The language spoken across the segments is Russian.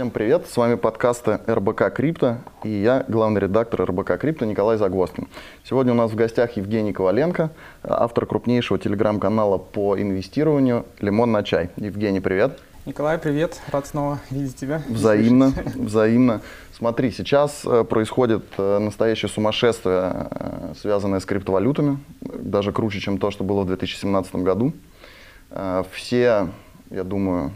Всем привет, с вами подкасты РБК Крипто и я, главный редактор РБК Крипто Николай Загвоздкин. Сегодня у нас в гостях Евгений Коваленко, автор крупнейшего телеграм-канала по инвестированию «Лимон на чай». Евгений, привет. Николай, привет, рад снова видеть тебя. Взаимно, взаимно. Смотри, сейчас э, происходит э, настоящее сумасшествие, э, связанное с криптовалютами, даже круче, чем то, что было в 2017 году. Все, я думаю,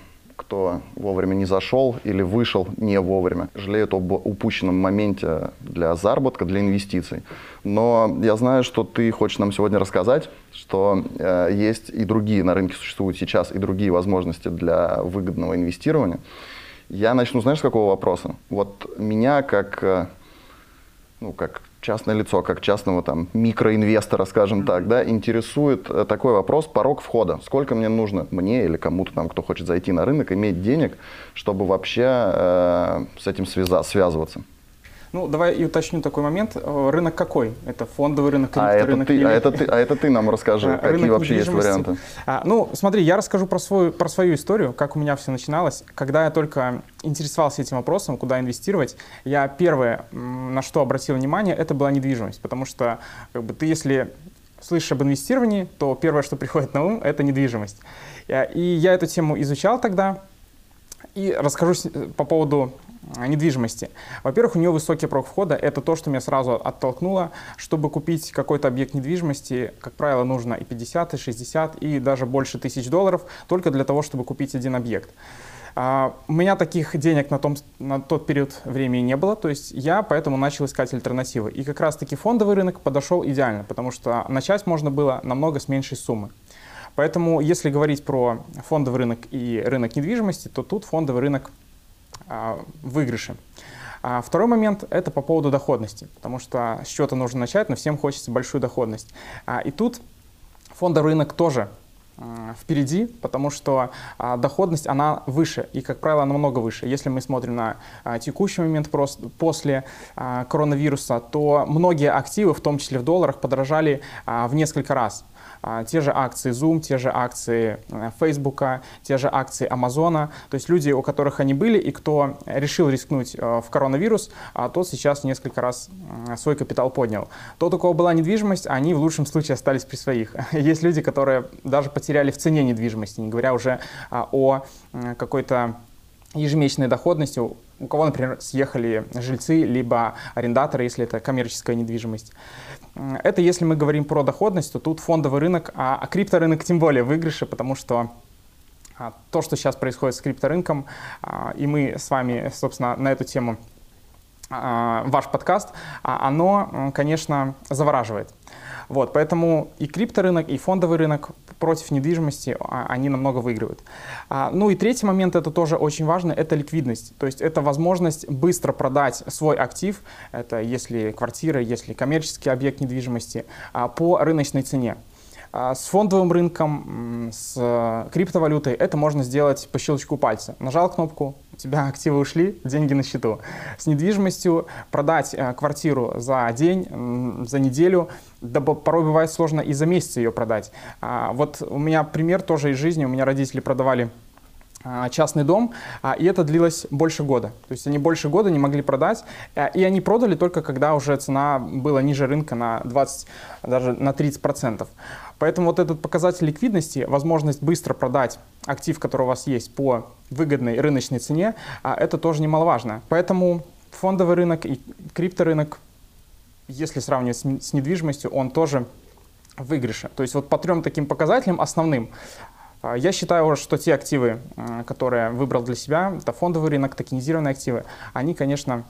кто вовремя не зашел или вышел не вовремя, жалеют об упущенном моменте для заработка, для инвестиций. Но я знаю, что ты хочешь нам сегодня рассказать, что э, есть и другие на рынке существуют сейчас и другие возможности для выгодного инвестирования. Я начну, знаешь, с какого вопроса? Вот меня как, э, ну, как частное лицо, как частного там микроинвестора, скажем mm-hmm. так, да, интересует э, такой вопрос, порог входа. Сколько мне нужно, мне или кому-то там, кто хочет зайти на рынок, иметь денег, чтобы вообще э, с этим связа- связываться? Ну, давай и уточню такой момент. Э, рынок какой? Это фондовый рынок, а это рынок? Ты, или... а, это ты, а это ты нам расскажи, а, какие вообще есть варианты. А, ну, смотри, я расскажу про свою, про свою историю, как у меня все начиналось. Когда я только интересовался этим вопросом, куда инвестировать, я первое, на что обратил внимание, это была недвижимость. Потому что как бы, ты, если слышишь об инвестировании, то первое, что приходит на ум, это недвижимость. И я эту тему изучал тогда, и расскажу по поводу а, недвижимости. Во-первых, у нее высокий порог входа. Это то, что меня сразу оттолкнуло. Чтобы купить какой-то объект недвижимости, как правило, нужно и 50, и 60, и даже больше тысяч долларов только для того, чтобы купить один объект. А, у меня таких денег на, том, на тот период времени не было, то есть я поэтому начал искать альтернативы. И как раз-таки фондовый рынок подошел идеально, потому что начать можно было намного с меньшей суммы. Поэтому, если говорить про фондовый рынок и рынок недвижимости, то тут фондовый рынок а, выигрыше. А второй момент – это по поводу доходности, потому что с чего-то нужно начать, но всем хочется большую доходность. А, и тут фондовый рынок тоже впереди, потому что а, доходность, она выше, и, как правило, намного выше. Если мы смотрим на а, текущий момент просто, после а, коронавируса, то многие активы, в том числе в долларах, подорожали а, в несколько раз. А, те же акции Zoom, те же акции э, Facebook, те же акции Amazon. То есть люди, у которых они были и кто решил рискнуть э, в коронавирус, а тот сейчас несколько раз э, свой капитал поднял. Тот, у кого была недвижимость, они в лучшем случае остались при своих. Есть люди, которые даже потеряли в цене недвижимости, не говоря уже а, о какой-то ежемесячной доходности, у кого, например, съехали жильцы, либо арендаторы, если это коммерческая недвижимость. Это если мы говорим про доходность, то тут фондовый рынок, а, а крипторынок тем более выигрыше, потому что а, то, что сейчас происходит с крипторынком, а, и мы с вами, собственно, на эту тему а, ваш подкаст, оно, конечно, завораживает. Вот, поэтому и крипторынок, и фондовый рынок против недвижимости, а, они намного выигрывают. Ну и третий момент, это тоже очень важно, это ликвидность. То есть это возможность быстро продать свой актив, это если квартира, если коммерческий объект недвижимости, по рыночной цене. А, с фондовым рынком, с э, криптовалютой это можно сделать по щелчку пальца. Нажал кнопку, у тебя активы ушли, деньги на счету. С недвижимостью продать э, квартиру за день, за неделю, да порой бывает сложно и за месяц ее продать. А, вот у меня пример тоже из жизни. У меня родители продавали частный дом, и это длилось больше года. То есть они больше года не могли продать, э, и они продали только когда уже цена была ниже рынка на 20, даже на 30 процентов. Поэтому вот этот показатель ликвидности, возможность быстро продать актив, который у вас есть по выгодной рыночной цене, а, это тоже немаловажно. Поэтому фондовый рынок и крипторынок, если сравнивать с недвижимостью, он тоже в. То есть вот по трем таким показателям основным а, я считаю, что те активы, а, которые выбрал для себя, это фондовый рынок, токенизированные активы, они, конечно,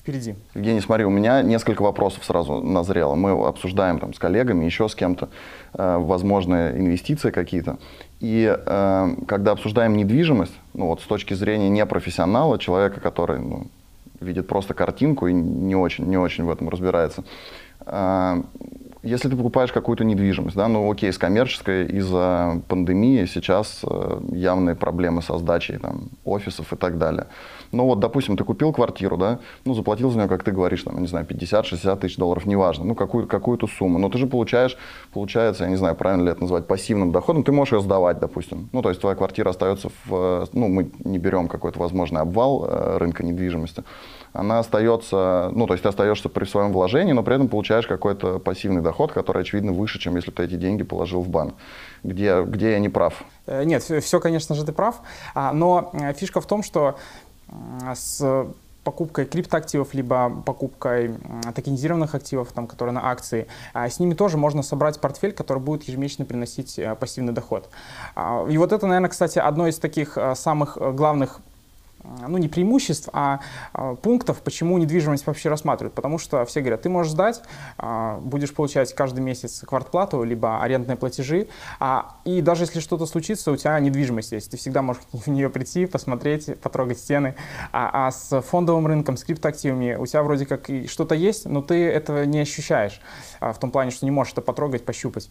впереди. Евгений, смотри, у меня несколько вопросов сразу назрело. Мы обсуждаем там с коллегами, еще с кем-то э, возможные инвестиции какие-то. И э, когда обсуждаем недвижимость, ну вот с точки зрения непрофессионала, человека, который ну, видит просто картинку и не очень, не очень в этом разбирается, э, если ты покупаешь какую-то недвижимость, да, ну окей, с коммерческой из-за пандемии сейчас э, явные проблемы со сдачей там, офисов и так далее. Ну вот, допустим, ты купил квартиру, да, ну заплатил за нее, как ты говоришь, там, не знаю, 50-60 тысяч долларов, неважно, ну какую, какую-то сумму. Но ты же получаешь, получается, я не знаю, правильно ли это назвать, пассивным доходом, ты можешь ее сдавать, допустим. Ну то есть твоя квартира остается в, ну мы не берем какой-то возможный обвал э, рынка недвижимости, она остается, ну то есть ты остаешься при своем вложении, но при этом получаешь какой-то пассивный доход, который, очевидно, выше, чем если ты эти деньги положил в банк. Где, где я не прав? Э, нет, все, конечно же, ты прав. А, но э, фишка в том, что с покупкой криптоактивов, либо покупкой токенизированных активов, там, которые на акции, а, с ними тоже можно собрать портфель, который будет ежемесячно приносить э, пассивный доход. А, и вот это, наверное, кстати, одно из таких самых главных ну не преимуществ, а, а пунктов, почему недвижимость вообще рассматривают. Потому что все говорят, ты можешь сдать, а, будешь получать каждый месяц квартплату, либо арендные платежи, а, и даже если что-то случится, у тебя недвижимость есть. Ты всегда можешь в нее прийти, посмотреть, потрогать стены. А, а с фондовым рынком, с криптоактивами у тебя вроде как и что-то есть, но ты этого не ощущаешь в том плане, что не можешь это потрогать, пощупать.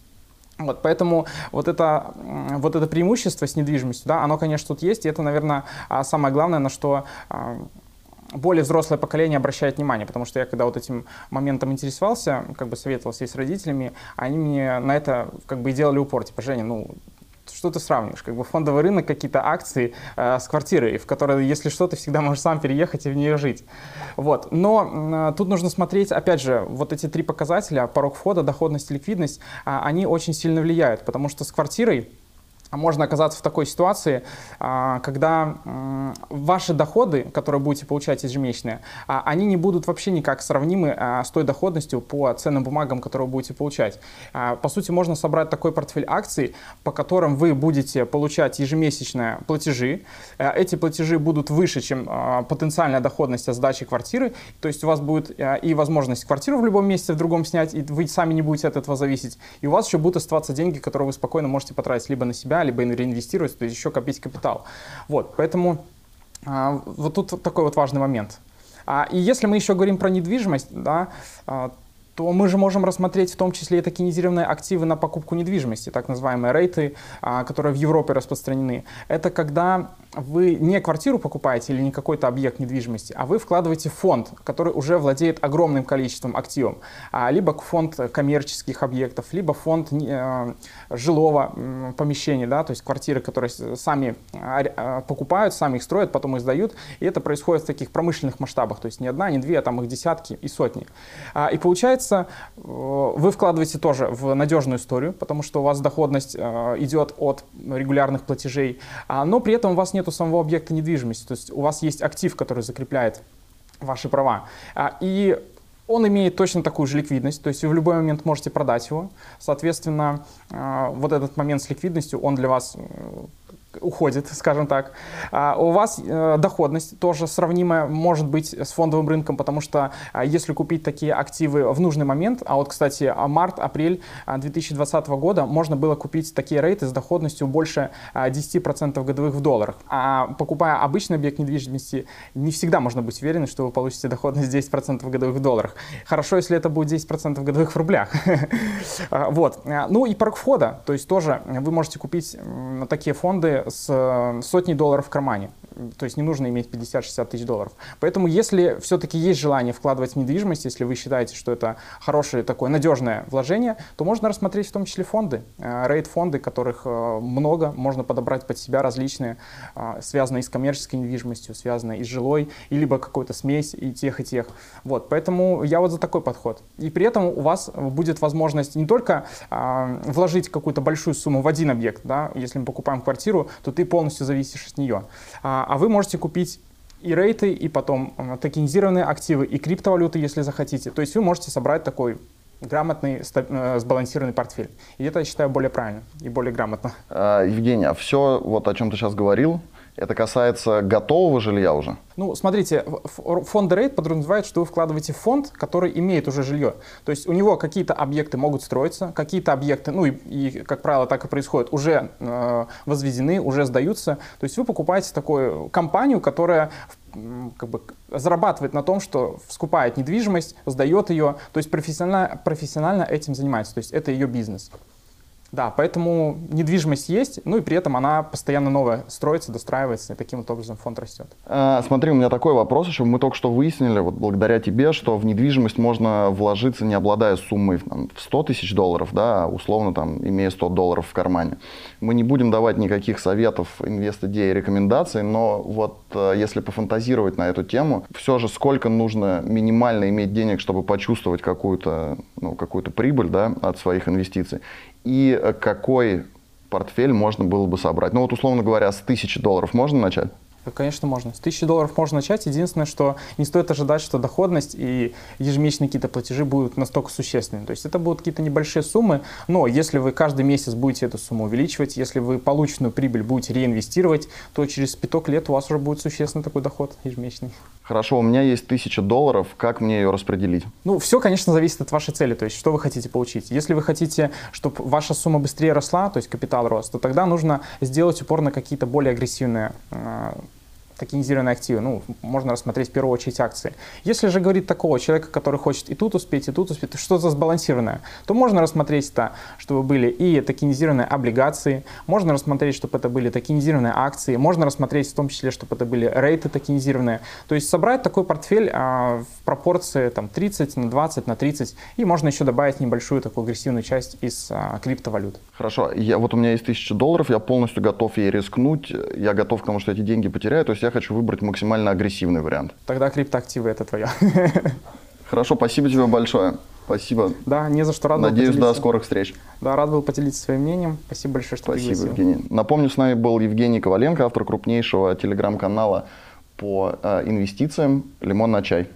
Вот, поэтому вот это, вот это преимущество с недвижимостью, да, оно, конечно, тут есть, и это, наверное, а, самое главное, на что а, более взрослое поколение обращает внимание, потому что я когда вот этим моментом интересовался, как бы советовался и с родителями, они мне на это как бы и делали упор, типа, Женя, ну, что ты сравниваешь? Как бы фондовый рынок, какие-то акции э, с квартирой, в которой, если что, ты всегда можешь сам переехать и в нее жить. Вот. Но э, тут нужно смотреть, опять же, вот эти три показателя, порог входа, доходность, ликвидность, э, они очень сильно влияют, потому что с квартирой можно оказаться в такой ситуации, а, когда ваши доходы, которые будете получать ежемесячные, а, они не будут вообще никак сравнимы с той доходностью по ценным бумагам, которые вы будете получать. По сути, можно собрать такой портфель акций, по которым вы будете получать ежемесячные платежи. Эти платежи будут выше, чем потенциальная доходность от сдачи квартиры. То есть у вас будет и возможность квартиру в любом месте в другом снять, и вы сами не будете от этого зависеть. И у вас еще будут оставаться деньги, которые вы спокойно можете потратить либо на себя, либо реинвестировать, то есть еще копить капитал. Вот, поэтому а, вот тут такой вот важный момент. А, и если мы еще говорим про недвижимость, да, а, то мы же можем рассмотреть в том числе и токенизированные активы на покупку недвижимости, так называемые рейты, а, которые в Европе распространены. Это когда вы не квартиру покупаете или не какой-то объект недвижимости, а вы вкладываете фонд, который уже владеет огромным количеством активов. А, либо фонд коммерческих объектов, либо фонд э, жилого помещения, да, то есть квартиры, которые сами а, покупают, сами их строят, потом их сдают. И это происходит в таких промышленных масштабах, то есть не одна, не две, а там их десятки и сотни. И получается, э, вы вкладываете тоже в надежную историю, потому что у вас доходность э, идет от регулярных платежей, но при этом у вас не нету самого объекта недвижимости. То есть у вас есть актив, который закрепляет ваши права. А, и он имеет точно такую же ликвидность, то есть вы в любой момент можете продать его. Соответственно, а, вот этот момент с ликвидностью, он для вас э, уходит, скажем так. А у вас э, доходность тоже сравнимая может быть с фондовым рынком, потому что а, если купить такие активы в нужный момент, а вот, кстати, март-апрель 2020 года можно было купить такие рейты с доходностью больше 10% годовых в долларах. А покупая обычный объект недвижимости, не всегда можно быть уверенным, что вы получите доходность 10% годовых в долларах. Хорошо, если это будет 10% годовых в рублях. Вот. Ну и порог входа, то есть тоже вы можете купить такие фонды с э, сотней долларов в кармане. То есть не нужно иметь 50-60 тысяч долларов. Поэтому если все-таки есть желание вкладывать в недвижимость, если вы считаете, что это хорошее такое надежное вложение, то можно рассмотреть в том числе фонды, э, рейд-фонды, которых э, много, можно подобрать под себя различные, связанные с коммерческой недвижимостью, связанные и с жилой, и либо какой-то смесь и тех, и тех. Вот, поэтому я вот за такой подход. И при этом у вас будет возможность не только вложить какую-то большую сумму в один объект, да, если мы покупаем квартиру, то ты полностью зависишь от нее. А, а вы можете купить и рейты, и потом а, токенизированные активы, и криптовалюты, если захотите. То есть вы можете собрать такой грамотный, э, сбалансированный портфель. И это, я считаю, более правильно и более грамотно. А, Евгений, а все, вот о чем ты сейчас говорил, Это касается готового жилья уже? Ну, смотрите, фонд рейд подразумевает, что вы вкладываете в фонд, который имеет уже жилье. То есть у него какие-то объекты могут строиться, какие-то объекты, ну и, и как правило так и происходит, уже э, возведены, уже сдаются. То есть вы покупаете такую компанию, которая как бы зарабатывает на том, что скупает недвижимость, сдает ее, то есть профессионально, профессионально этим занимается, то есть это ее бизнес. Да, поэтому недвижимость есть, ну и при этом она постоянно новая строится, достраивается, и таким вот образом фонд растет. А, смотри, у меня такой вопрос еще. Мы только что выяснили, вот благодаря тебе, что в недвижимость можно вложиться, не обладая суммой там, в 100 тысяч долларов, да, а условно там, имея 100 долларов в кармане. Мы не будем давать никаких советов, инвест-идей, рекомендаций, но вот э, если пофантазировать на эту тему, все же сколько нужно минимально иметь денег, чтобы почувствовать какую-то ну, какую прибыль да, от своих инвестиций и э, какой портфель можно было бы собрать? Ну вот, условно говоря, с тысячи долларов можно начать? Конечно, можно. С тысячи долларов можно начать. Единственное, что не стоит ожидать, что доходность и ежемесячные какие-то платежи будут настолько существенными. То есть это будут какие-то небольшие суммы, но если вы каждый месяц будете эту сумму увеличивать, если вы полученную прибыль будете реинвестировать, то через пяток лет у вас уже будет существенный такой доход ежемесячный. Хорошо, у меня есть тысяча долларов, как мне ее распределить? Ну, все, конечно, зависит от вашей цели, то есть что вы хотите получить. Если вы хотите, чтобы ваша сумма быстрее росла, то есть капитал рос, то тогда нужно сделать упор на какие-то более агрессивные э, токенизированные активы, ну, можно рассмотреть в первую очередь акции. Если же говорить такого человека, который хочет и тут успеть, и тут успеть, что-то сбалансированное, то можно рассмотреть это, чтобы были и токенизированные облигации, можно рассмотреть, чтобы это были токенизированные акции, можно рассмотреть в том числе, чтобы это были рейты токенизированные. То есть собрать такой портфель а, в пропорции там, 30 на 20 на 30, и можно еще добавить небольшую такую агрессивную часть из а, криптовалют. Хорошо, я, вот у меня есть 1000 долларов, я полностью готов ей рискнуть, я готов к тому, что эти деньги потеряю, то есть я я хочу выбрать максимально агрессивный вариант. Тогда криптоактивы это твоя. Хорошо, спасибо тебе большое. Спасибо. Да, не за что рад Надеюсь, до скорых встреч. Да, рад был поделиться своим мнением. Спасибо большое, что Спасибо, пригласил. Евгений. Напомню, с нами был Евгений Коваленко, автор крупнейшего телеграм-канала по э, инвестициям «Лимон на чай».